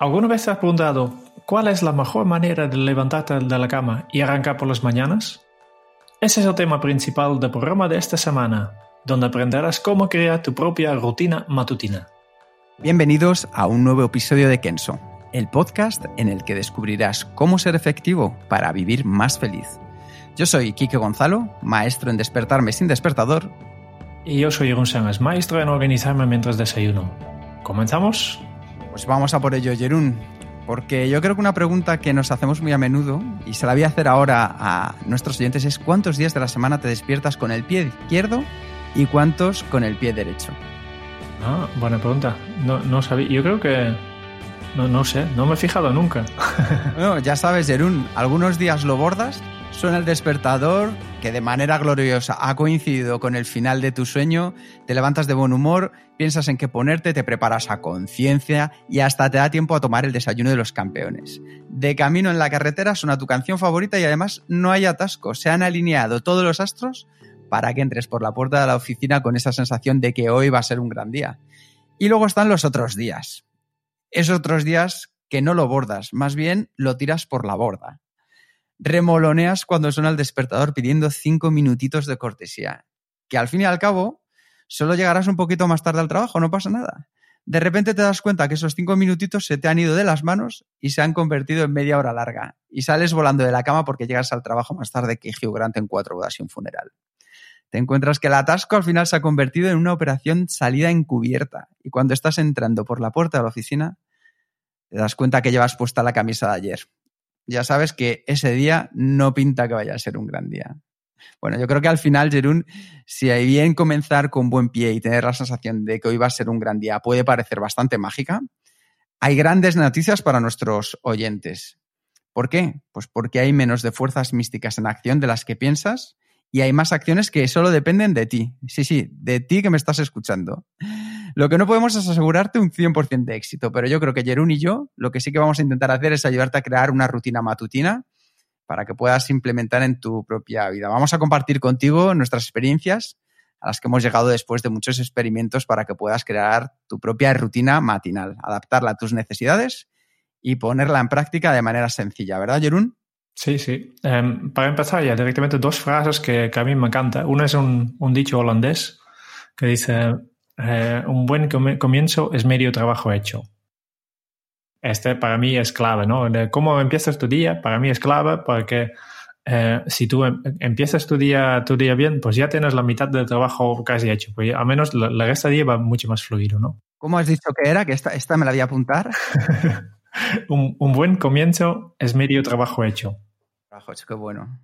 ¿Alguna vez te has preguntado cuál es la mejor manera de levantarte de la cama y arrancar por las mañanas? Ese es el tema principal del programa de esta semana, donde aprenderás cómo crear tu propia rutina matutina. Bienvenidos a un nuevo episodio de Kenso, el podcast en el que descubrirás cómo ser efectivo para vivir más feliz. Yo soy Kike Gonzalo, maestro en despertarme sin despertador. Y yo soy Jeroen Sánchez, maestro en organizarme mientras desayuno. ¿Comenzamos? Pues vamos a por ello, Jerún. Porque yo creo que una pregunta que nos hacemos muy a menudo, y se la voy a hacer ahora a nuestros oyentes, es ¿cuántos días de la semana te despiertas con el pie izquierdo y cuántos con el pie derecho? Ah, buena pregunta. No, no sabía. Yo creo que. No, no sé, no me he fijado nunca. bueno, ya sabes, Jerún, algunos días lo bordas, suena el despertador, que de manera gloriosa ha coincidido con el final de tu sueño, te levantas de buen humor, piensas en qué ponerte, te preparas a conciencia y hasta te da tiempo a tomar el desayuno de los campeones. De camino en la carretera suena tu canción favorita y además no hay atasco, se han alineado todos los astros para que entres por la puerta de la oficina con esa sensación de que hoy va a ser un gran día. Y luego están los otros días. Esos otros días que no lo bordas, más bien lo tiras por la borda. Remoloneas cuando suena el despertador pidiendo cinco minutitos de cortesía, que al fin y al cabo solo llegarás un poquito más tarde al trabajo, no pasa nada. De repente te das cuenta que esos cinco minutitos se te han ido de las manos y se han convertido en media hora larga. Y sales volando de la cama porque llegas al trabajo más tarde que Hugh Grant en cuatro bodas y un funeral te encuentras que el atasco al final se ha convertido en una operación salida encubierta y cuando estás entrando por la puerta de la oficina te das cuenta que llevas puesta la camisa de ayer. Ya sabes que ese día no pinta que vaya a ser un gran día. Bueno, yo creo que al final, Jerún, si hay bien comenzar con buen pie y tener la sensación de que hoy va a ser un gran día puede parecer bastante mágica, hay grandes noticias para nuestros oyentes. ¿Por qué? Pues porque hay menos de fuerzas místicas en acción de las que piensas y hay más acciones que solo dependen de ti. Sí, sí, de ti que me estás escuchando. Lo que no podemos es asegurarte un 100% de éxito, pero yo creo que Jerún y yo lo que sí que vamos a intentar hacer es ayudarte a crear una rutina matutina para que puedas implementar en tu propia vida. Vamos a compartir contigo nuestras experiencias a las que hemos llegado después de muchos experimentos para que puedas crear tu propia rutina matinal, adaptarla a tus necesidades y ponerla en práctica de manera sencilla, ¿verdad, Jerún? Sí, sí. Em, para empezar ya directamente dos frases que, a mí me encantan. Una es un, dicho holandés que dice, eh, un buen comienzo es medio trabajo hecho. Este para mí es clave, ¿no? cómo empiezas tu día, para mí es clave porque eh, si tú em, empiezas tu día, tu día bien, pues ya tienes la mitad del trabajo casi hecho. Pues al menos la, la resta día va mucho más fluido, ¿no? ¿Cómo has dicho que era? Que esta, esta me la voy a apuntar. un, un buen comienzo es medio trabajo hecho qué bueno.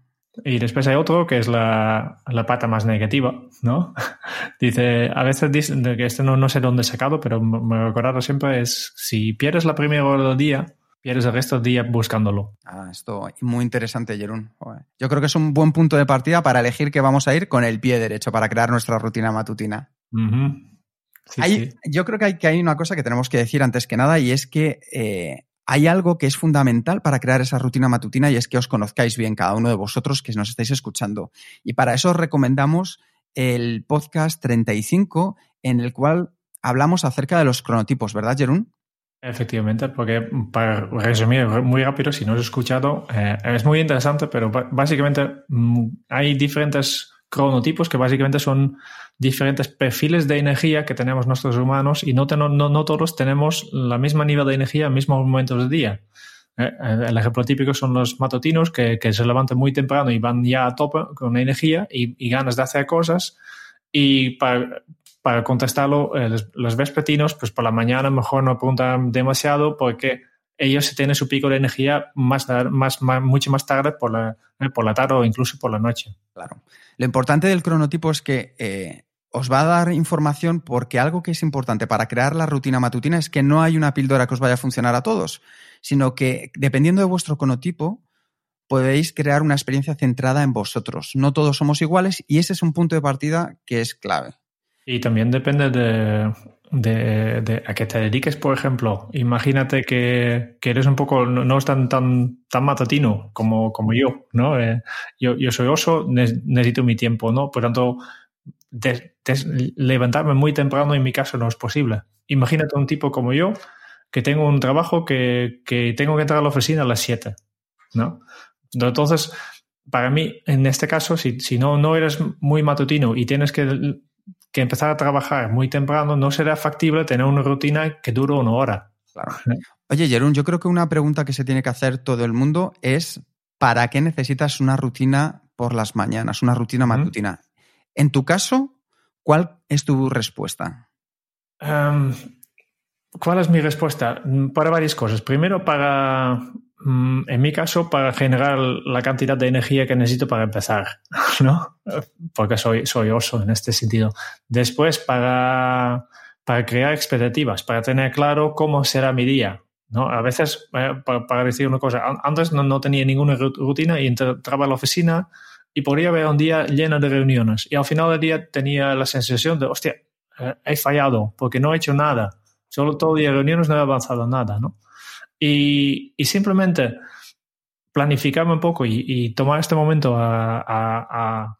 Y después hay otro que es la, la pata más negativa, ¿no? Dice, a veces dice que este no, no sé dónde he sacado, pero me he recordado siempre es, si pierdes la primera hora del día, pierdes el resto del día buscándolo. Ah, esto muy interesante, Jerún. Yo creo que es un buen punto de partida para elegir que vamos a ir con el pie derecho para crear nuestra rutina matutina. Yo creo que hay, que hay una cosa que tenemos que decir antes que nada y es que eh, hay algo que es fundamental para crear esa rutina matutina y es que os conozcáis bien cada uno de vosotros que nos estáis escuchando. Y para eso os recomendamos el podcast 35 en el cual hablamos acerca de los cronotipos, ¿verdad, Jerún? Efectivamente, porque para resumir muy rápido, si no os he escuchado, eh, es muy interesante, pero básicamente mm, hay diferentes cronotipos que básicamente son diferentes perfiles de energía que tenemos nuestros humanos y no, no, todos tenemos la misma nivel de energía en mismos momentos del día. Eh, eh, el ejemplo típico son los matutinos que, se levantan muy temprano y van ya a tope con energía y, ganas de hacer cosas. Y para, para contestarlo, eh, los, vespertinos, pues por la mañana mejor no preguntan demasiado porque ellos tienen su pico de energía más, más, mucho más tarde por la, eh, por la tarde o incluso por la noche. Claro. Lo importante del cronotipo es que eh, os va a dar información porque algo que es importante para crear la rutina matutina es que no hay una píldora que os vaya a funcionar a todos, sino que dependiendo de vuestro cronotipo, podéis crear una experiencia centrada en vosotros. No todos somos iguales y ese es un punto de partida que es clave. Y también depende de, a qué te dediques, por ejemplo. Imagínate que, eres un poco, no, es tan, tan, tan matatino como, como yo, ¿no? Eh, yo, yo, soy oso, necesito mi tiempo, ¿no? Por tanto, levantarme muy temprano en mi caso no es posible. Imagínate un tipo como yo que tengo un trabajo que, que tengo que entrar a la oficina a las 7, ¿no? Entonces, para mí, en este caso, si, si no, no eres muy matutino y tienes que que empezar a trabajar muy temprano, no será factible tener una rutina que dure una hora. Oye, Jerón, yo creo que una pregunta que se tiene que hacer todo el mundo es ¿para qué necesitas una rutina por las mañanas, una rutina matutina? En tu caso, ¿cuál es tu respuesta? Em, ¿Cuál es mi respuesta? Para varias cosas. Primero, para Mm, en mi caso, para generar la cantidad de energía que necesito para empezar, ¿no? Porque soy, soy oso en este sentido. Después, para, para crear expectativas, para tener claro cómo será mi día, ¿no? A veces, eh, para, decir una cosa, antes no, no, tenía ninguna rutina y entraba a la oficina y podría ver un día lleno de reuniones. Y al final del día tenía la sensación de, hostia, eh, he fallado porque no he hecho nada. Solo todo el día de reuniones no he avanzado nada, ¿no? Y, simplemente planificarme un poco y, tomar este momento a,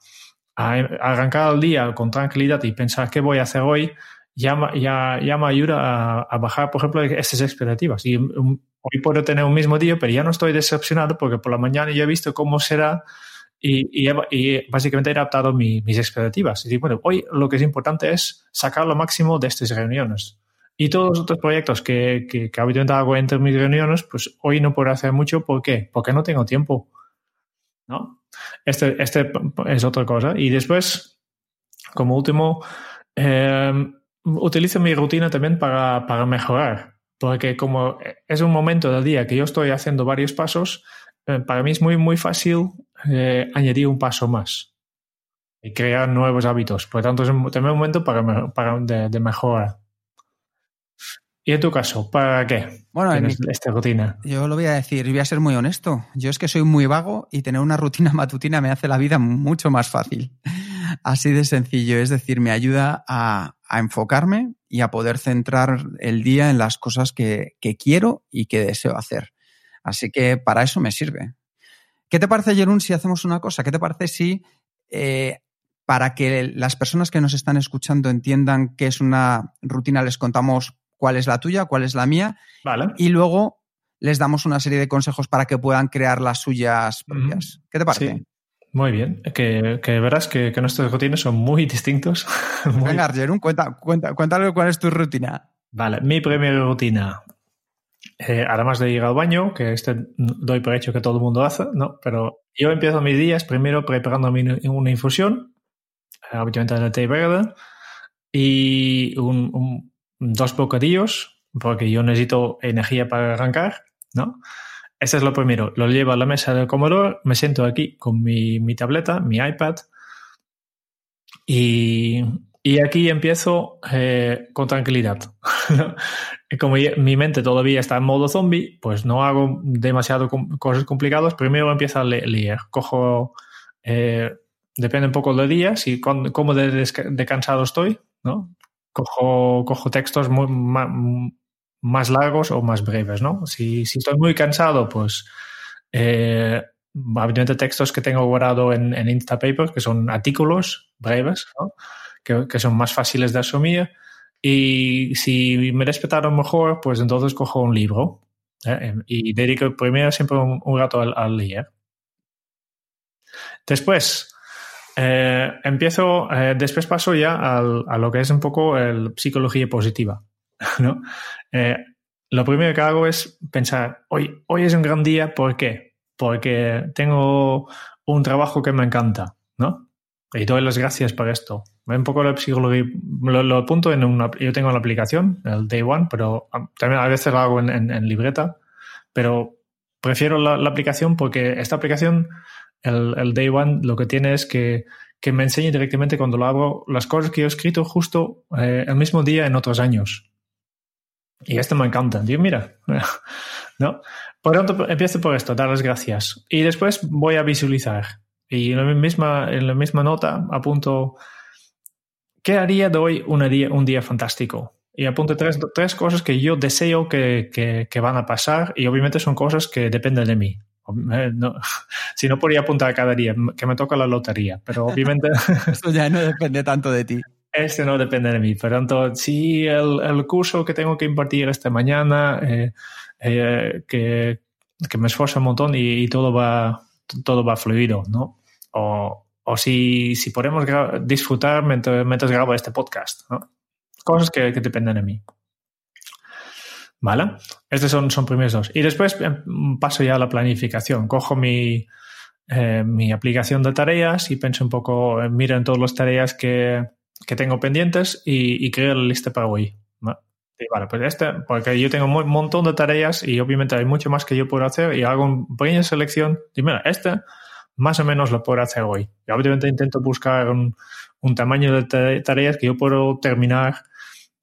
arrancar el día con tranquilidad y pensar qué voy a hacer hoy, ya, ya, ya me ayuda a, bajar, por ejemplo, esas expectativas. Y hoy puedo tener un mismo día, pero ya no estoy decepcionado porque por la mañana ya he visto cómo será y, y, básicamente he adaptado mis expectativas. Y bueno, hoy lo que es importante es sacar lo máximo de estas reuniones. Y todos los otros proyectos que, que, que habitualmente hago entre mis reuniones, pues hoy no puedo hacer mucho. ¿Por qué? Porque no tengo tiempo. ¿No? Este, este es otra cosa. Y después, como último, em, utilizo mi rutina también para, para, mejorar. Porque como es un momento del día que yo estoy haciendo varios pasos, eh, para mí es muy, muy fácil eh, añadir un paso más y crear nuevos hábitos. Por lo tanto, es también un momento para, para de, de mejora. ¿Y en tu caso, para qué bueno, esta rutina? Yo lo voy a decir, voy a ser muy honesto. Yo es que soy muy vago y tener una rutina matutina me hace la vida mucho más fácil. Así de sencillo, es decir, me ayuda a, enfocarme y a poder centrar el día en las cosas que, quiero y que deseo hacer. Así que para eso me sirve. ¿Qué te parece, Jerún, si hacemos una cosa? ¿Qué te parece si eh, para que las personas que nos están escuchando entiendan qué es una rutina, les contamos cuál es la tuya, cuál es la mía. Vale. Y luego les damos una serie de consejos para que puedan crear las suyas propias. ¿Qué te parece? Sí. Muy bien, que, verás que, nuestros rutinas son muy distintos. Venga, Jerón, cuenta, cuenta, cuéntale cuál es tu rutina. Vale, mi primera rutina, eh, además de ir al baño, que este doy por hecho que todo el mundo hace, ¿no? Pero yo empiezo mis días primero preparándome una infusión, habitualmente de té verde, y un, dos bocadillos, porque yo necesito energía para arrancar, ¿no? Este es lo primero. Lo llevo a la mesa del comedor, me siento aquí con mi, mi tableta, mi iPad, y, y aquí empiezo eh, con tranquilidad. Como mi mente todavía está en modo zombie, pues no hago demasiado cosas complicadas. Primero empiezo a leer. Cojo, eh, depende un poco del día, si cómo de, de, cansado estoy, ¿no? cojo, cojo textos muy, más, largos o más breves, ¿no? Si, si estoy muy cansado, pues eh, textos que tengo guardado en, en Instapaper, que son artículos breves, ¿no? que, que, son más fáciles de asumir. Y si me respetaron mejor, pues entonces cojo un libro ¿eh? y dedico primero siempre un, rato al, leer. Después, eh, empiezo, eh, después paso ya a lo que es un poco el psicología positiva. ¿no? Lo primero que hago es pensar, hoy, hoy es un gran día, ¿por qué? Porque tengo un trabajo que me encanta, ¿no? Y doy las gracias por esto. Un poco la psicología, lo, lo apunto en una, yo tengo la aplicación, el Day One, pero también a veces lo hago en, en, libreta. pero prefiero la, aplicación porque esta aplicación, el, el, Day One, lo que tiene es que, que, me enseña directamente cuando lo hago las cosas que yo he escrito justo eh, el mismo día en otros años. Y esto me encanta. Digo, mira, ¿no? Por tanto, empiezo por esto, dar las gracias. Y después voy a visualizar. Y en la misma, en la misma nota apunto, ¿qué haría de hoy un día, un día fantástico? Y apunto tres, tres cosas que yo deseo que, que, que, van a pasar y obviamente son cosas que dependen de mí. Eh, no, si no podría apuntar cada día, que me toca la lotería, pero obviamente... Esto ya no depende tanto de ti. Este no depende de mí. Por tanto, si el, el curso que tengo que impartir esta mañana, eh, eh, que, que, me esfuerzo un montón y, y, todo va todo va fluido, ¿no? O, o si, si podemos disfrutar mientras, mientras, grabo este podcast, ¿no? Cosas que, que dependen de mí. ¿Vale? Estos son, son primeros dos. Y después em, paso ya a la planificación. Cojo mi, eh, mi aplicación de tareas y pienso un poco, miro en todas las tareas que, que tengo pendientes y, y creo la lista para hoy. ¿no? Y vale, pues este, porque yo tengo un montón de tareas y obviamente hay mucho más que yo puedo hacer y hago una pequeña selección. Y mira, este más o menos lo puedo hacer hoy. Y obviamente intento buscar un, un tamaño de tareas que yo puedo terminar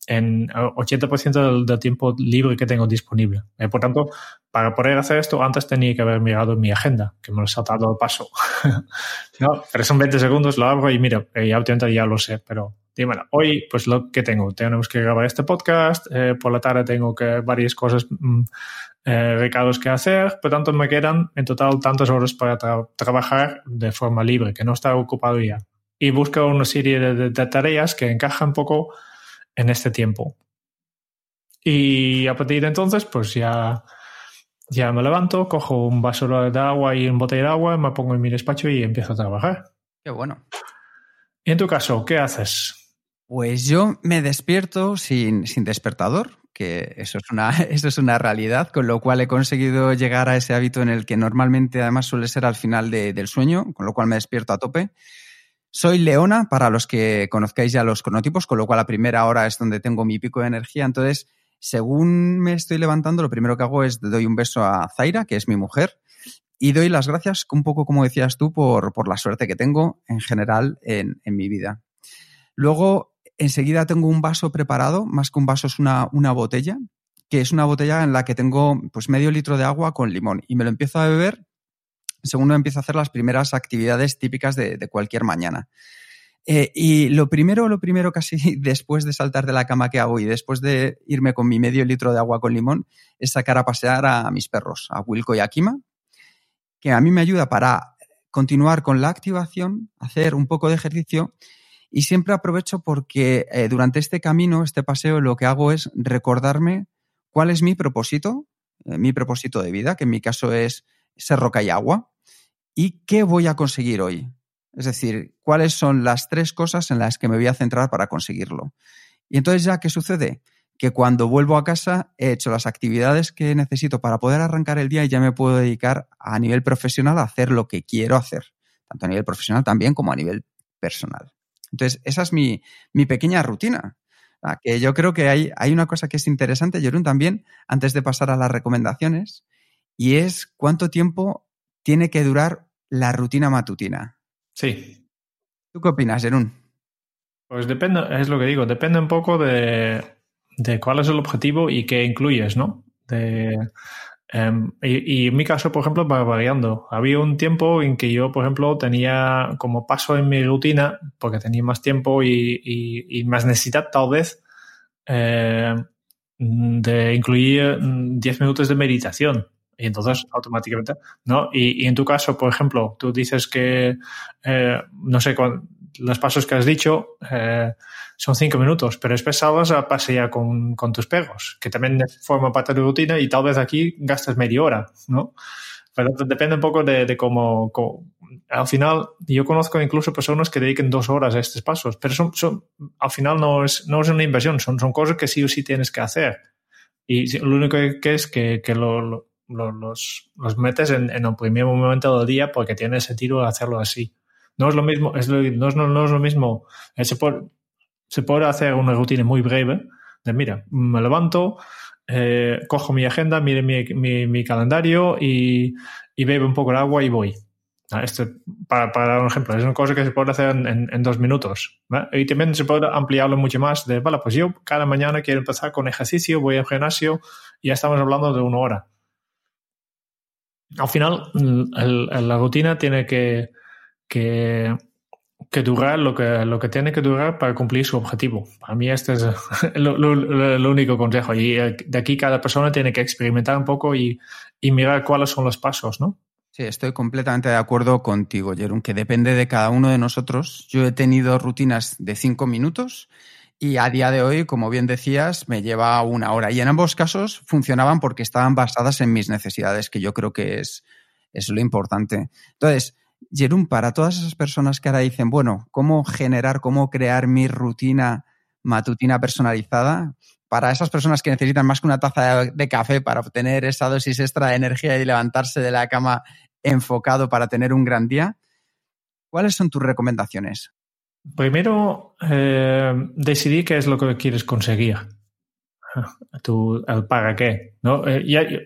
en 80% del, del, tiempo libre que tengo disponible. Eh, por tanto, para poder hacer esto, antes tenía que haber mirado mi agenda, que me lo he saltado al paso. no, pero son 20 segundos, lo abro y mira, eh, obviamente ya lo sé, pero dímelo. Hoy, pues lo que tengo, tenemos que grabar este podcast, eh, por la tarde tengo que varias cosas, mm, eh, recados que hacer, por tanto me quedan en total tantas horas para tra trabajar de forma libre, que no está ocupado ya. Y busco una serie de, de, de tareas que encajan un poco en este tiempo. Y a partir de entonces, pues ya, ya me levanto, cojo un vaso de agua y un botella de agua, me pongo en mi despacho y empiezo a trabajar. Qué bueno. ¿Y en tu caso, qué haces? Pues yo me despierto sin, sin despertador, que eso es, una, eso es una realidad, con lo cual he conseguido llegar a ese hábito en el que normalmente además suele ser al final de, del sueño, con lo cual me despierto a tope. Soy Leona, para los que conozcáis ya los cronotipos, con lo cual a primera hora es donde tengo mi pico de energía. Entonces, según me estoy levantando, lo primero que hago es doy un beso a Zaira, que es mi mujer, y doy las gracias, un poco como decías tú, por, por la suerte que tengo en general en, en, mi vida. Luego, enseguida tengo un vaso preparado, más que un vaso es una, una botella, que es una botella en la que tengo pues medio litro de agua con limón y me lo empiezo a beber según empiezo a hacer las primeras actividades típicas de, de cualquier mañana. Eh, y lo primero, lo primero casi después de saltar de la cama que hago y después de irme con mi medio litro de agua con limón es sacar a pasear a mis perros, a Wilco y a Kima, que a mí me ayuda para continuar con la activación, hacer un poco de ejercicio y siempre aprovecho porque eh, durante este camino, este paseo, lo que hago es recordarme cuál es mi propósito, eh, mi propósito de vida, que en mi caso es ser roca y agua y qué voy a conseguir hoy. Es decir, cuáles son las tres cosas en las que me voy a centrar para conseguirlo. Y entonces ya, ¿qué sucede? Que cuando vuelvo a casa he hecho las actividades que necesito para poder arrancar el día y ya me puedo dedicar a nivel profesional a hacer lo que quiero hacer, tanto a nivel profesional también como a nivel personal. Entonces, esa es mi, mi pequeña rutina. Que yo creo que hay, hay una cosa que es interesante, Jerón, también, antes de pasar a las recomendaciones, y es cuánto tiempo tiene que durar la rutina matutina. Sí. ¿Tú qué opinas, Jerún? Pues depende, es lo que digo, depende un poco de, de cuál es el objetivo y qué incluyes, ¿no? De, um, y, en mi caso, por ejemplo, va variando. Había un tiempo en que yo, por ejemplo, tenía como paso en mi rutina, porque tenía más tiempo y, y, más necesidad, tal vez, eh, de incluir 10 minutos de meditación. Y entonces automáticamente, ¿no? Y, en tu caso, por ejemplo, tú dices que, eh, no sé, con los pasos que has dicho eh, son cinco minutos, pero después salgas a pasear con, tus perros, que también forma parte de tu rutina y tal vez aquí gastas media hora, ¿no? Pero depende un poco de, cómo, Al final, yo conozco incluso personas que dediquen dos horas a estos pasos, pero son, son, al final no es, no es una inversión, son, cosas que sí o sí tienes que hacer. Y lo único que es que, que lo, lo los, los metes en, en, el primer momento del día porque tiene sentido hacerlo así. No es lo mismo, es no, es, no, es lo mismo. Se puede, se puede hacer una rutina muy breve de, mira, me levanto, eh, cojo mi agenda, mire mi, mi, calendario y, bebo un poco de agua y voy. Este, para, para, un ejemplo, es una cosa que se puede hacer en, dos minutos. Y también se puede ampliarlo mucho más de, vale, pues yo cada mañana quiero empezar con ejercicio, voy al gimnasio ya estamos hablando de una hora. Al final, la rutina tiene que, que que durar lo que, lo que tiene que durar para cumplir su objetivo. Para mí este es el único consejo. Y eh, de aquí cada persona tiene que experimentar un poco y, y, mirar cuáles son los pasos, ¿no? Sí, estoy completamente de acuerdo contigo, Jerón, que depende de cada uno de nosotros. Yo he tenido rutinas de cinco minutos y a día de hoy, como bien decías, me lleva una hora. Y en ambos casos funcionaban porque estaban basadas en mis necesidades, que yo creo que es, es lo importante. Entonces, Jerún, para todas esas personas que ahora dicen, bueno, ¿cómo generar, cómo crear mi rutina matutina personalizada? Para esas personas que necesitan más que una taza de, café para obtener esa dosis extra de energía y levantarse de la cama enfocado para tener un gran día, ¿cuáles son tus recomendaciones? Primero, eh, decidir qué es lo que quieres conseguir. Tu, para qué. ¿no? Eh,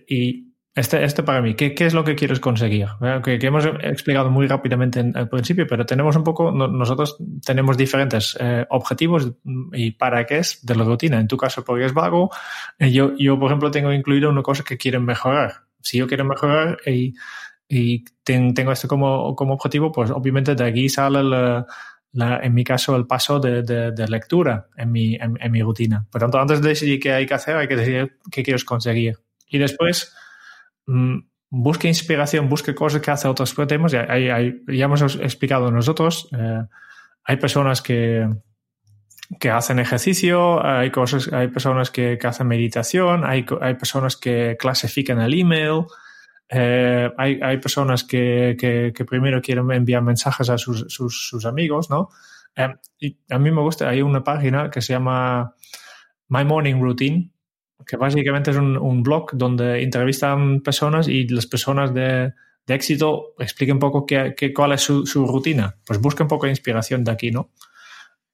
y este, este para mí, ¿qué, ¿qué, es lo que quieres conseguir? Que, que, hemos explicado muy rápidamente en, al principio, pero tenemos un poco, nosotros tenemos diferentes eh, objetivos y para qué es de la rutina. En tu caso, porque es vago, eh, yo, yo, por ejemplo, tengo incluido una cosa que quieren mejorar. Si yo quiero mejorar y, y tengo esto como, como objetivo, pues obviamente de aquí sale la, la, en mi caso, el paso de, de, de lectura en mi, en, en, mi rutina. Por tanto, antes de decidir qué hay que hacer, hay que decidir qué quieres conseguir. Y después, busque inspiración, busque cosas que hace otros temas. Ya, ya hemos explicado nosotros, eh, hay personas que, que hacen ejercicio, hay, cosas, hay personas que, hacen meditación, hay, hay, personas que clasifican el email, eh, hay, hay, personas que, que, primero quieren enviar mensajes a sus, sus, sus amigos, ¿no? Eh, y a mí me gusta, hay una página que se llama My Morning Routine, que básicamente es un, blog donde entrevistan personas y las personas de, éxito expliquen un poco qué, cuál es su, rutina. Pues busquen un poco de inspiración de aquí, ¿no?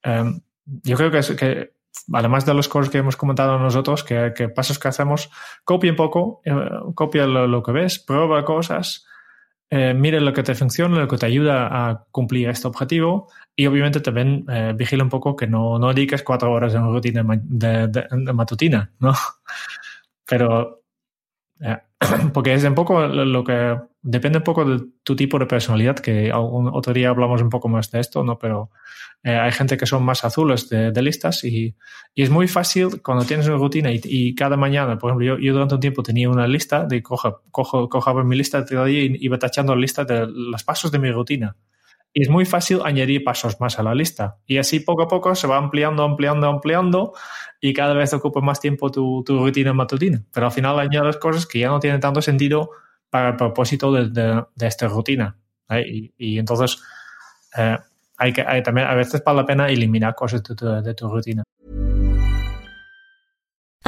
Em, yo creo que, es, que, además de las cosas que hemos comentado nosotros, que, pasos que hacemos, copia un poco, eh, copia lo, que ves, prueba cosas, eh, mire lo que te funciona, lo que te ayuda a cumplir este objetivo y obviamente también eh, vigila un poco que no, no dediques cuatro horas en rutina de, matutina, ¿no? Pero eh, porque es un poco lo que depende un poco de tu tipo de personalidad, que otro día hablamos un poco más de esto, ¿no? Pero eh, hay gente que son más azules de, listas y, y, es muy fácil cuando tienes una rutina y, y cada mañana, por ejemplo, yo, yo, durante un tiempo tenía una lista de cojo, cojo, cojo mi lista de día y iba tachando la lista de los pasos de mi rutina. Y es muy fácil añadir pasos más a la lista. Y así poco a poco se va ampliando, ampliando, ampliando y cada vez ocupa más tiempo tu, tu rutina matutina. Pero al final añades cosas que ya no tienen tanto sentido para el propósito de, de, esta rutina. Y, entonces eh, hay que, también a veces vale la pena eliminar cosas de tu rutina.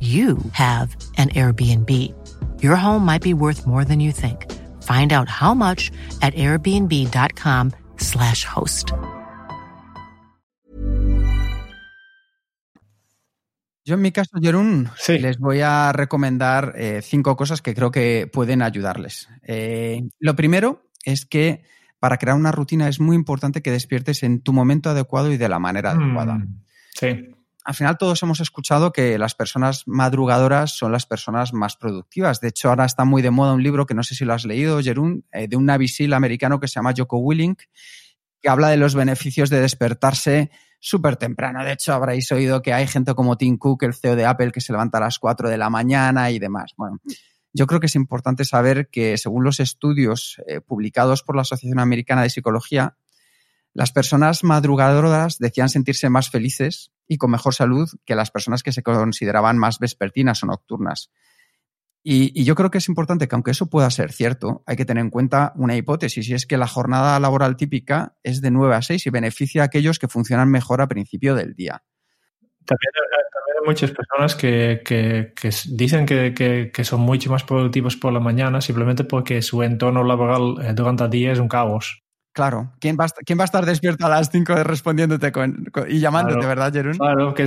you have an Airbnb. Your home might be worth more than you think. Find out how much at airbnb.com/slash host. Yo, en mi caso, Jerún, sí. les voy a recomendar eh, cinco cosas que creo que pueden ayudarles. Eh, lo primero es que para crear una rutina es muy importante que despiertes en tu momento adecuado y de la manera mm, adecuada. Sí. Al final todos hemos escuchado que las personas madrugadoras son las personas más productivas. De hecho, ahora está muy de moda un libro que no sé si lo has leído, Jerún, eh, de un Navy SEAL americano que se llama Joko Willink, que habla de los beneficios de despertarse súper temprano. De hecho, habréis oído que hay gente como Tim Cook, el CEO de Apple, que se levanta a las 4 de la mañana y demás. Bueno, yo creo que es importante saber que según los estudios eh, publicados por la Asociación Americana de Psicología, las personas madrugadoras decían sentirse más felices y con mejor salud que las personas que se consideraban más vespertinas o nocturnas. Y, yo creo que es importante que aunque eso pueda ser cierto, hay que tener en cuenta una hipótesis y es que la jornada laboral típica es de 9 a 6 y beneficia a aquellos que funcionan mejor a principio del día. También, hay muchas personas que, dicen que, son mucho más productivos por la mañana simplemente porque su entorno laboral eh, durante el día es un caos. Claro, ¿quién va, a, ¿quién va a estar despierto a las 5 respondiéndote y llamándote, verdad, Jerún? Claro, que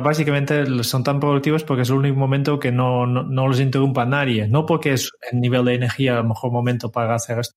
básicamente son tan productivos porque es el único momento que no, no, los interrumpa nadie, no porque es el nivel de energía el mejor momento para hacer esto.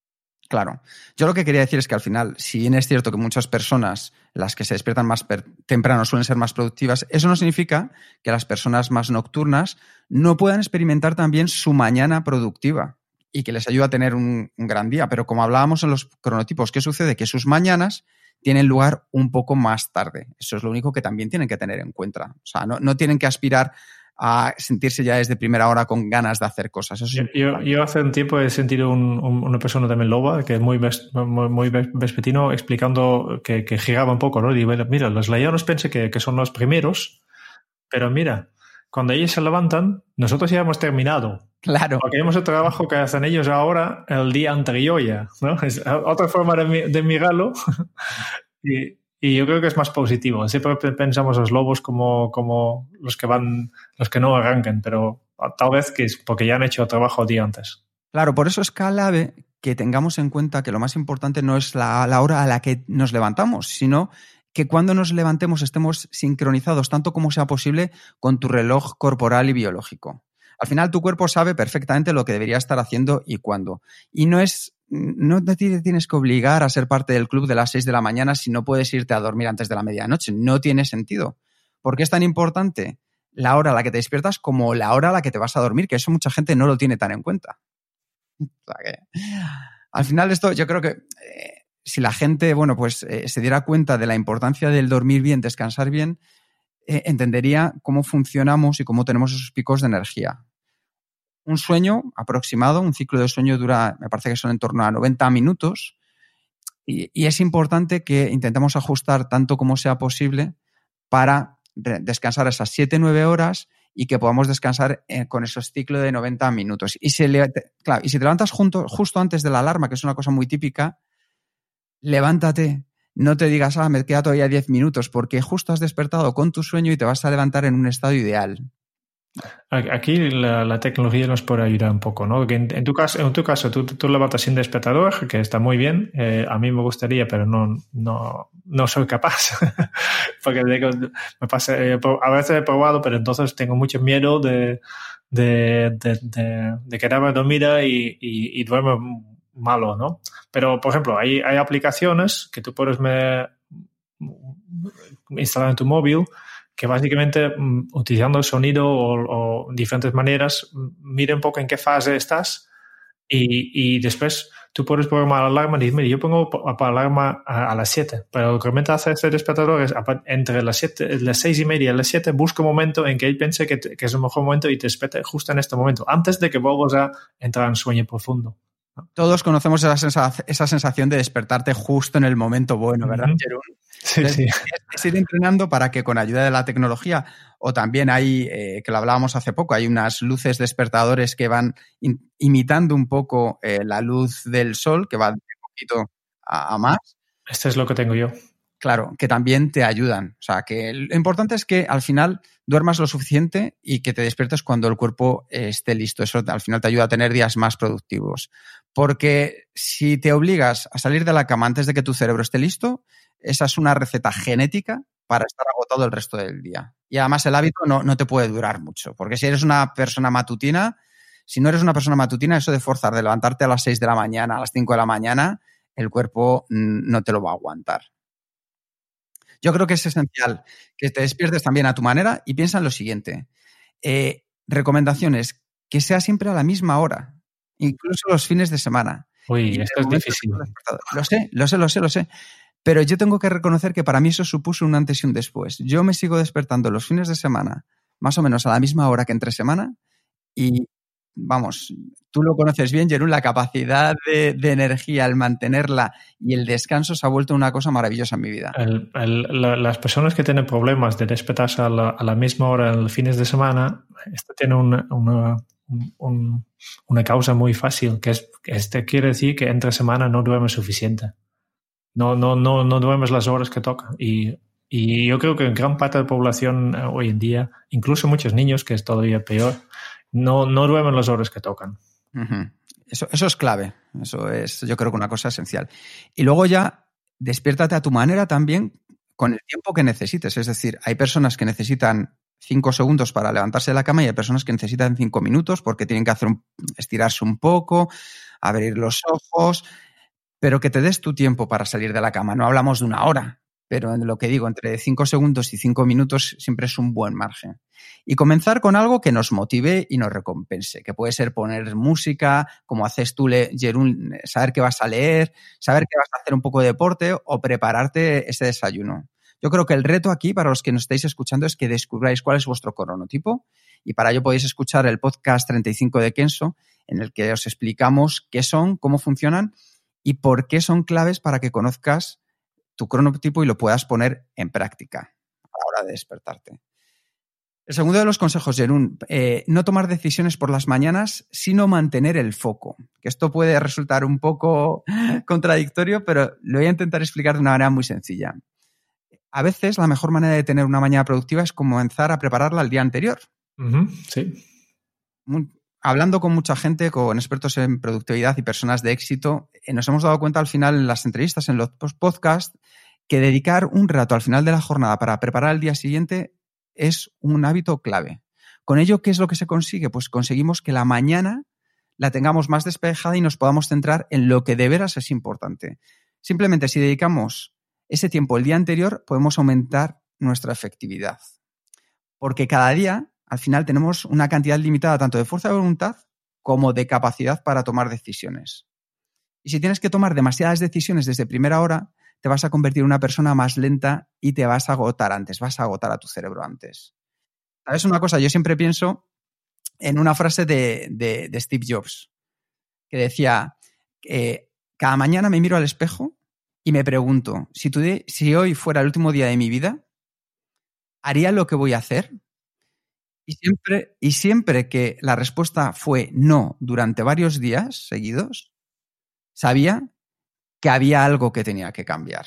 Claro. Yo lo que quería decir es que al final, si bien es cierto que muchas personas, las que se despiertan más temprano, suelen ser más productivas, eso no significa que las personas más nocturnas no puedan experimentar también su mañana productiva y que les ayuda a tener un, gran día. Pero como hablábamos en los cronotipos, ¿qué sucede? Que sus mañanas tienen lugar un poco más tarde. Eso es lo único que también tienen que tener en cuenta. O sea, no, tienen que aspirar a sentirse ya desde primera hora con ganas de hacer cosas. yo, hace un tiempo he sentido una persona también loba, que es muy, muy, vespetino, explicando que, giraba un poco, ¿no? Y mira, los leones pensé que, que son los primeros, pero mira, cuando ellos se levantan, nosotros ya hemos terminado. Claro. Porque vemos el trabajo que hacen ellos ahora el día anterior ya, ¿no? Es otra forma de, de mirarlo. y, y, yo creo que es más positivo. Siempre pensamos los lobos como, como los que van, los que no arranquen, pero tal vez que es porque ya han hecho el trabajo el día antes. Claro, por eso es clave que tengamos en cuenta que lo más importante no es la, la hora a la que nos levantamos, sino que cuando nos levantemos estemos sincronizados tanto como sea posible con tu reloj corporal y biológico. Al final tu cuerpo sabe perfectamente lo que debería estar haciendo y cuándo. Y no es no te tienes que obligar a ser parte del club de las 6 de la mañana si no puedes irte a dormir antes de la medianoche. No tiene sentido. ¿Por qué es tan importante la hora a la que te despiertas como la hora a la que te vas a dormir? Que eso mucha gente no lo tiene tan en cuenta. al final esto yo creo que eh, si la gente, bueno, pues eh, se diera cuenta de la importancia del dormir bien, descansar bien, eh, entendería cómo funcionamos y cómo tenemos esos picos de energía. Un sueño aproximado, un ciclo de sueño dura, me parece que son en torno a 90 minutos, y, es importante que intentemos ajustar tanto como sea posible para descansar esas 7-9 horas y que podamos descansar eh, con esos ciclos de 90 minutos. Y, si y si te levantas justo antes de la alarma, que es una cosa muy típica, levántate, no te digas, ah, me queda todavía 10 minutos, porque justo has despertado con tu sueño y te vas a levantar en un estado ideal. Aquí la, tecnología nos puede ayudar un poco, ¿no? en, tu caso, en tu caso tú, tú levantas sin despertador, que está muy bien. Eh, a mí me gustaría, pero no, no, no soy capaz. Porque me pasa, a veces he probado, pero entonces tengo mucho miedo de, de, de, de, quedarme dormida y, y, y duermo malo, ¿no? Pero, por ejemplo, hay, hay aplicaciones que tú puedes instalar en tu móvil que básicamente mm, utilizando el sonido o, diferentes maneras mm, mire un poco en qué fase estás y, y después tú puedes programar la alarma y decir, mire, yo pongo la alarma a, las 7, pero lo que realmente hace este despertador es entre las 7, las 6 y media y las 7, busca un momento en que él piense que, que, es el mejor momento y te despierte justo en este momento, antes de que vuelvas a entrar en sueño profundo. Todos conocemos esa, esa, sensación de despertarte justo en el momento bueno, ¿verdad, Sí, sí. Es, ir entrenando para que con ayuda de la tecnología, o también hay, eh, que lo hablábamos hace poco, hay unas luces despertadores que van imitando un poco eh, la luz del sol, que va de poquito a, a más. Este es lo que tengo yo. Claro, que también te ayudan. O sea, que lo importante es que al final duermas lo suficiente y que te despiertes cuando el cuerpo esté listo. Eso al final te ayuda a tener días más productivos. Porque si te obligas a salir de la cama antes de que tu cerebro esté listo, esa es una receta genética para estar agotado el resto del día. Y además el hábito no, no te puede durar mucho. Porque si eres una persona matutina, si no eres una persona matutina, eso de forzar, de levantarte a las 6 de la mañana, a las 5 de la mañana, el cuerpo mm, no te lo va a aguantar. Yo creo que es esencial que te despiertes también a tu manera y piensa en lo siguiente. Eh, recomendaciones, que sea siempre a la misma hora, incluso los fines de semana. Uy, esto es difícil. Lo sé, lo sé, lo sé, lo sé. Pero yo tengo que reconocer que para mí eso supuso un antes y un después. Yo me sigo despertando los fines de semana, más o menos a la misma hora que entre semana, y vamos, tú lo conoces bien, Jerún, la capacidad de, energía, el mantenerla y el descanso se ha vuelto una cosa maravillosa en mi vida. las personas que tienen problemas de despertarse a la, misma hora en los fines de semana, esto tiene una, una, causa muy fácil, que es, este quiere decir que entre semana no duermes suficiente. No, no, no, no duermes las horas que toca. Y, y yo creo que en gran parte de la población eh, hoy en día, incluso muchos niños, que es todavía peor, no, no duermen las horas que tocan. eso, eso es clave. Eso es, yo creo que una cosa esencial. Y luego ya, despiértate a tu manera también con el tiempo que necesites. Es decir, hay personas que necesitan cinco segundos para levantarse de la cama y hay personas que necesitan cinco minutos porque tienen que hacer estirarse un poco, abrir los ojos, pero que te des tu tiempo para salir de la cama. No hablamos de una hora, pero en lo que digo, entre 5 segundos y 5 minutos siempre es un buen margen. Y comenzar con algo que nos motive y nos recompense, que puede ser poner música, como haces tú, Jerún, saber que vas a leer, saber que vas a hacer un poco de deporte o prepararte ese desayuno. Yo creo que el reto aquí, para los que nos estáis escuchando, es que descubráis cuál es vuestro cronotipo y para ello podéis escuchar el podcast 35 de Kenso, en el que os explicamos qué son, cómo funcionan y por qué son claves para que conozcas tu cronotipo y lo puedas poner en práctica a la hora de despertarte. El segundo de los consejos, Jerún, eh, no tomar decisiones por las mañanas, sino mantener el foco. Que esto puede resultar un poco contradictorio, pero lo voy a intentar explicar de una manera muy sencilla. A veces la mejor manera de tener una mañana productiva es comenzar a prepararla el día anterior. sí hablando con mucha gente, con expertos en productividad y personas de éxito, eh, nos hemos dado cuenta al final en las entrevistas, en los podcasts, que dedicar un rato al final de la jornada para preparar el día siguiente es un hábito clave. Con ello, ¿qué es lo que se consigue? Pues conseguimos que la mañana la tengamos más despejada y nos podamos centrar en lo que de veras es importante. Simplemente si dedicamos ese tiempo el día anterior, podemos aumentar nuestra efectividad. Porque cada día al final tenemos una cantidad limitada tanto de fuerza de voluntad como de capacidad para tomar decisiones. Y si tienes que tomar demasiadas decisiones desde primera hora, te vas a convertir en una persona más lenta y te vas a agotar antes, vas a agotar a tu cerebro antes. ¿Sabes una cosa? Yo siempre pienso en una frase de, Steve Jobs, que decía, que cada mañana me miro al espejo y me pregunto, si, si hoy fuera el último día de mi vida, ¿haría lo que voy a hacer? Y siempre, y siempre que la respuesta fue no durante varios días seguidos, sabía que había algo que tenía que cambiar.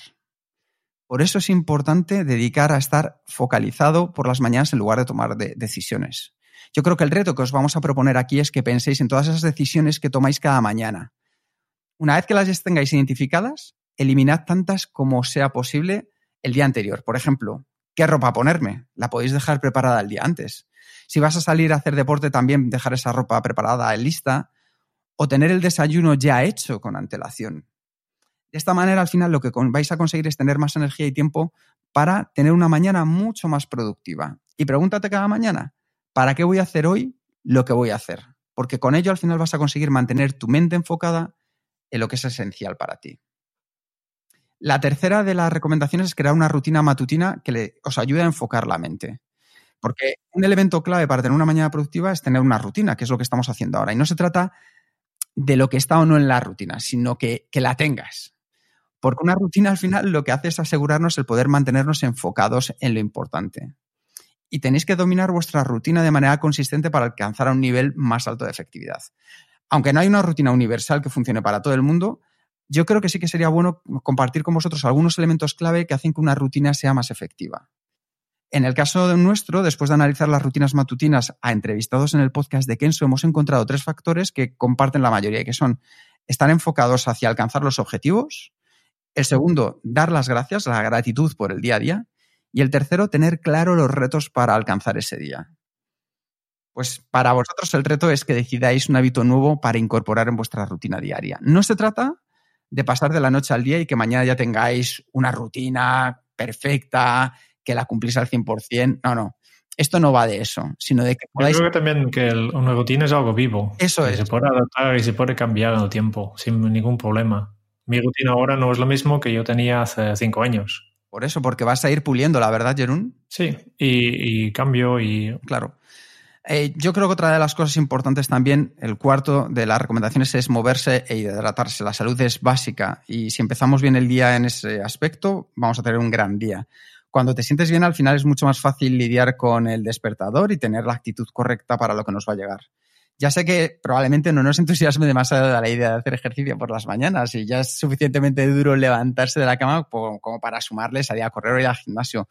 Por eso es importante dedicar a estar focalizado por las mañanas en lugar de tomar decisiones. Yo creo que el reto que os vamos a proponer aquí es que penséis en todas esas decisiones que tomáis cada mañana. Una vez que las tengáis identificadas, eliminad tantas como sea posible el día anterior. Por ejemplo, ¿qué ropa ponerme? La podéis dejar preparada el día antes. Si vas a salir a hacer deporte, también dejar esa ropa preparada, lista, o tener el desayuno ya hecho con antelación. De esta manera, al final, lo que vais a conseguir es tener más energía y tiempo para tener una mañana mucho más productiva. Y pregúntate cada mañana, ¿para qué voy a hacer hoy lo que voy a hacer? Porque con ello al final vas a conseguir mantener tu mente enfocada en lo que es esencial para ti. La tercera de las recomendaciones es crear una rutina matutina que os ayude a enfocar la mente. Porque un elemento clave para tener una mañana productiva es tener una rutina, que es lo que estamos haciendo ahora. Y no se trata de lo que está o no en la rutina, sino que, la tengas. Porque una rutina al final lo que hace es asegurarnos el poder mantenernos enfocados en lo importante. Y tenéis que dominar vuestra rutina de manera consistente para alcanzar a un nivel más alto de efectividad. Aunque no hay una rutina universal que funcione para todo el mundo, yo creo que sí que sería bueno compartir con vosotros algunos elementos clave que hacen que una rutina sea más efectiva. En el caso nuestro, después de analizar las rutinas matutinas a entrevistados en el podcast de Kenso, hemos encontrado tres factores que comparten la mayoría, que son estar enfocados hacia alcanzar los objetivos, el segundo, dar las gracias, la gratitud por el día a día, y el tercero, tener claro los retos para alcanzar ese día. Pues para vosotros el reto es que decidáis un hábito nuevo para incorporar en vuestra rutina diaria. No se trata de pasar de la noche al día y que mañana ya tengáis una rutina perfecta, que la cumplís al 100%. No, no. Esto no va de eso, sino de que podáis... Yo creo que también que una rutina es algo vivo. Eso es. Se puede adaptar y se puede cambiar en el tiempo sin ningún problema. Mi rutina ahora no es lo mismo que yo tenía hace cinco años. Por eso, porque vas a ir puliendo, la verdad, Jerún. Sí, y, cambio y... Claro. Eh, yo creo que otra de las cosas importantes también, el cuarto de las recomendaciones es moverse e hidratarse. La salud es básica y si empezamos bien el día en ese aspecto, vamos a tener un gran día cuando te sientes bien, al final es mucho más fácil lidiar con el despertador y tener la actitud correcta para lo que nos va a llegar. Ya sé que probablemente no nos entusiasme demasiado la idea de hacer ejercicio por las mañanas y ya es suficientemente duro levantarse de la cama como para sumarle salir a correr o ir al gimnasio.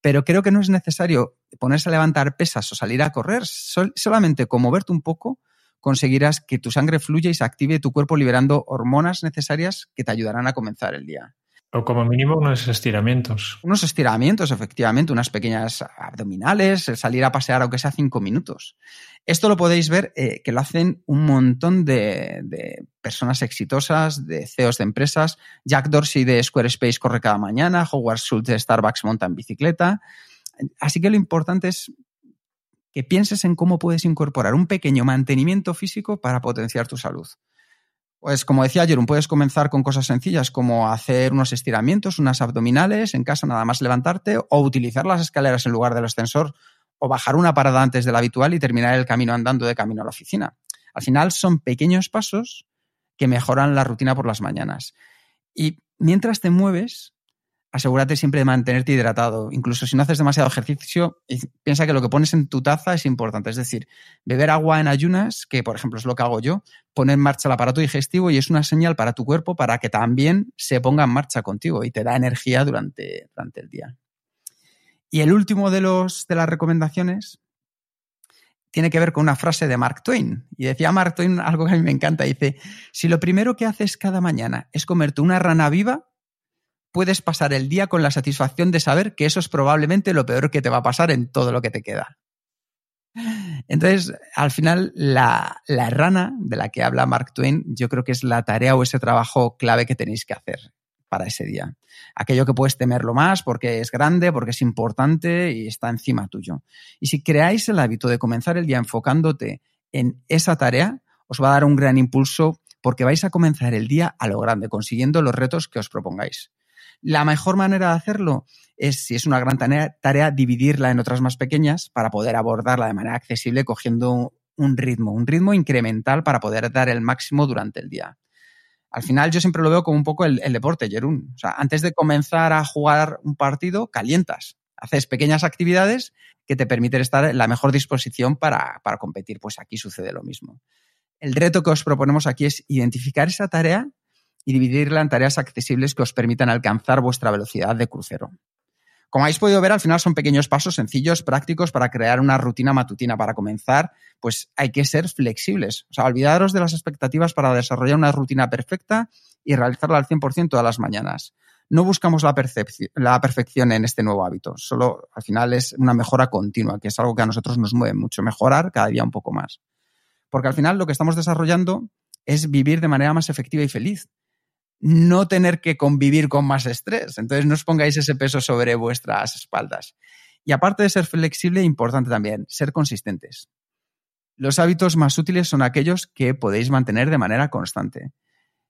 Pero creo que no es necesario ponerse a levantar pesas o salir a correr. solamente con moverte un poco conseguirás que tu sangre fluya y se active tu cuerpo liberando hormonas necesarias que te ayudarán a comenzar el día. O como mínimo unos estiramientos. Unos estiramientos, efectivamente, unas pequeñas abdominales, salir a pasear aunque sea cinco minutos. Esto lo podéis ver eh, que lo hacen un montón de, de, personas exitosas, de CEOs de empresas. Jack Dorsey de Squarespace corre cada mañana, Howard Schultz de Starbucks monta en bicicleta. Así que lo importante es que pienses en cómo puedes incorporar un pequeño mantenimiento físico para potenciar tu salud. Pues como decía ayer, puedes comenzar con cosas sencillas como hacer unos estiramientos, unas abdominales en casa, nada más levantarte, o utilizar las escaleras en lugar del ascensor, o bajar una parada antes del habitual y terminar el camino andando de camino a la oficina. Al final son pequeños pasos que mejoran la rutina por las mañanas. Y mientras te mueves, asegúrate siempre de mantenerte hidratado. Incluso si no haces demasiado ejercicio, piensa que lo que pones en tu taza es importante. Es decir, beber agua en ayunas, que por ejemplo es lo que hago yo, pone en marcha el aparato digestivo y es una señal para tu cuerpo para que también se ponga en marcha contigo y te da energía durante, durante el día. Y el último de, los, de las recomendaciones tiene que ver con una frase de Mark Twain. Y decía Mark Twain algo que a mí me encanta. Dice, si lo primero que haces cada mañana es comerte una rana viva, puedes pasar el día con la satisfacción de saber que eso es probablemente lo peor que te va a pasar en todo lo que te queda. Entonces, al final, la, rana de la que habla Mark Twain, yo creo que es la tarea o ese trabajo clave que tenéis que hacer para ese día. Aquello que puedes temerlo más porque es grande, porque es importante y está encima tuyo. Y si creáis el hábito de comenzar el día enfocándote en esa tarea, os va a dar un gran impulso porque vais a comenzar el día a lo grande, consiguiendo los retos que os propongáis. La mejor manera de hacerlo es, si es una gran tarea, dividirla en otras más pequeñas para poder abordarla de manera accesible cogiendo un ritmo, un ritmo incremental para poder dar el máximo durante el día. Al final yo siempre lo veo como un poco el, deporte, Jerún. O sea, antes de comenzar a jugar un partido, calientas. Haces pequeñas actividades que te permiten estar en la mejor disposición para, para competir. Pues aquí sucede lo mismo. El reto que os proponemos aquí es identificar esa tarea y dividirla en tareas accesibles que os permitan alcanzar vuestra velocidad de crucero. Como habéis podido ver, al final son pequeños pasos sencillos, prácticos para crear una rutina matutina. Para comenzar, pues hay que ser flexibles. O sea, olvidaros de las expectativas para desarrollar una rutina perfecta y realizarla al 100% todas las mañanas. No buscamos la, la perfección en este nuevo hábito, solo al final es una mejora continua, que es algo que a nosotros nos mueve mucho, mejorar cada día un poco más. Porque al final lo que estamos desarrollando es vivir de manera más efectiva y feliz no tener que convivir con más estrés. Entonces no os pongáis ese peso sobre vuestras espaldas. Y aparte de ser flexible, importante también, ser consistentes. Los hábitos más útiles son aquellos que podéis mantener de manera constante.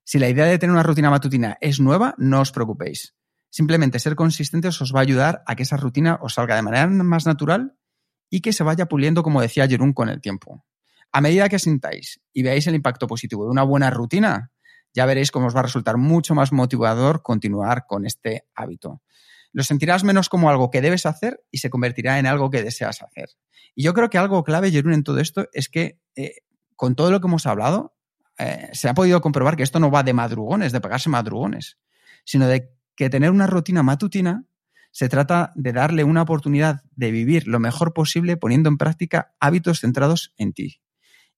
Si la idea de tener una rutina matutina es nueva, no os preocupéis. Simplemente ser consistentes os va a ayudar a que esa rutina os salga de manera más natural y que se vaya puliendo, como decía Jerún, con el tiempo. A medida que sintáis y veáis el impacto positivo de una buena rutina, ya veréis cómo os va a resultar mucho más motivador continuar con este hábito. Lo sentirás menos como algo que debes hacer y se convertirá en algo que deseas hacer. Y yo creo que algo clave, Jerún, en todo esto es que eh, con todo lo que hemos hablado, eh, se ha podido comprobar que esto no va de madrugones, de pegarse madrugones, sino de que tener una rutina matutina se trata de darle una oportunidad de vivir lo mejor posible poniendo en práctica hábitos centrados en ti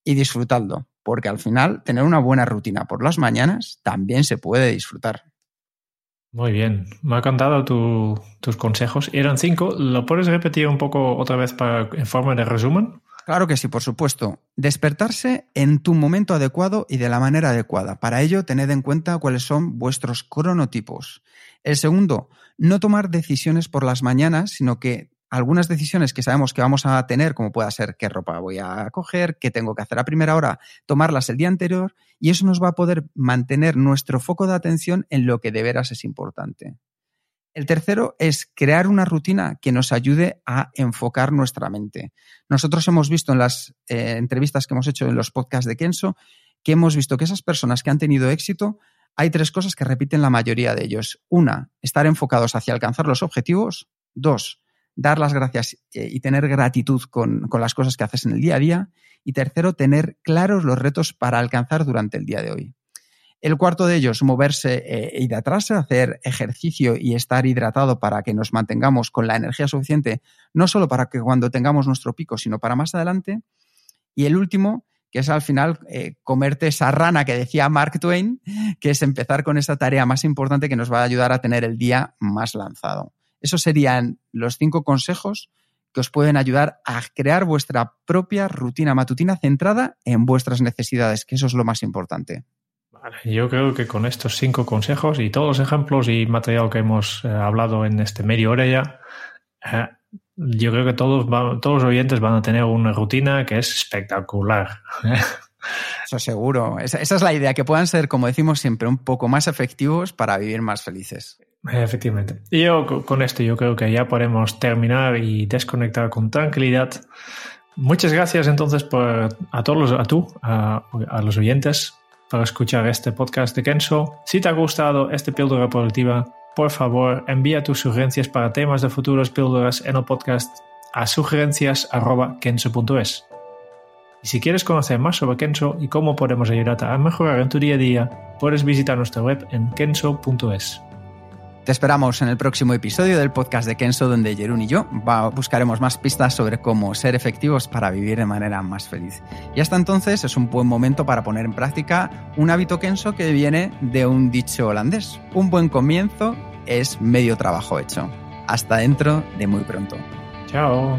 y disfrutando, porque al final tener una buena rutina por las mañanas también se puede disfrutar. Muy bien, me ha encantado tus consejos. Eran cinco, ¿lo puedes repetir un poco otra vez para, en forma de resumen? Claro que sí, por supuesto. Despertarse en tu momento adecuado y de la manera adecuada. Para ello, tened en cuenta cuáles son vuestros cronotipos. El segundo, no tomar decisiones por las mañanas, sino que algunas decisiones que sabemos que vamos a tener, como pueda ser qué ropa voy a coger, qué tengo que hacer a primera hora, tomarlas el día anterior, y eso nos va a poder mantener nuestro foco de atención en lo que de veras es importante. El tercero es crear una rutina que nos ayude a enfocar nuestra mente. Nosotros hemos visto en las eh, entrevistas que hemos hecho en los podcasts de Kenso que hemos visto que esas personas que han tenido éxito, hay tres cosas que repiten la mayoría de ellos. Una, estar enfocados hacia alcanzar los objetivos. Dos, dar las gracias eh, y tener gratitud con, con las cosas que haces en el día a día. Y tercero, tener claros los retos para alcanzar durante el día de hoy. El cuarto de ellos, moverse de atrás, hacer ejercicio y estar hidratado para que nos mantengamos con la energía suficiente, no solo para que cuando tengamos nuestro pico, sino para más adelante. Y el último, que es al final eh, comerte esa rana que decía Mark Twain, que es empezar con esa tarea más importante que nos va a ayudar a tener el día más lanzado. Esos serían los cinco consejos que os pueden ayudar a crear vuestra propia rutina matutina centrada en vuestras necesidades, que eso es lo más importante yo creo que con estos cinco consejos y todos los ejemplos y material que hemos eh, hablado en este medio hora ya, eh, yo creo que todos, todos los oyentes van a tener una rutina que es espectacular. Eso seguro. Esa, esa, es la idea, que puedan ser, como decimos siempre, un poco más efectivos para vivir más felices. Efectivamente. Y yo con esto yo creo que ya podemos terminar y desconectar con tranquilidad. Muchas gracias entonces por, a todos a tú, a, a los oyentes para escuchar este podcast de Kenso. Si te ha gustado este píldora productiva, por favor envía tus sugerencias para temas de futuros píldoras en el podcast a sugerencias.kenso.es. Y si quieres conocer más sobre Kenso y cómo podemos ayudarte a mejorar en tu día a día, puedes visitar nuestra web en kenso.es. Te esperamos en el próximo episodio del podcast de Kenso, donde Jerún y yo buscaremos más pistas sobre cómo ser efectivos para vivir de manera más feliz. Y hasta entonces es un buen momento para poner en práctica un hábito Kenso que viene de un dicho holandés. Un buen comienzo es medio trabajo hecho. Hasta dentro de muy pronto. Chao.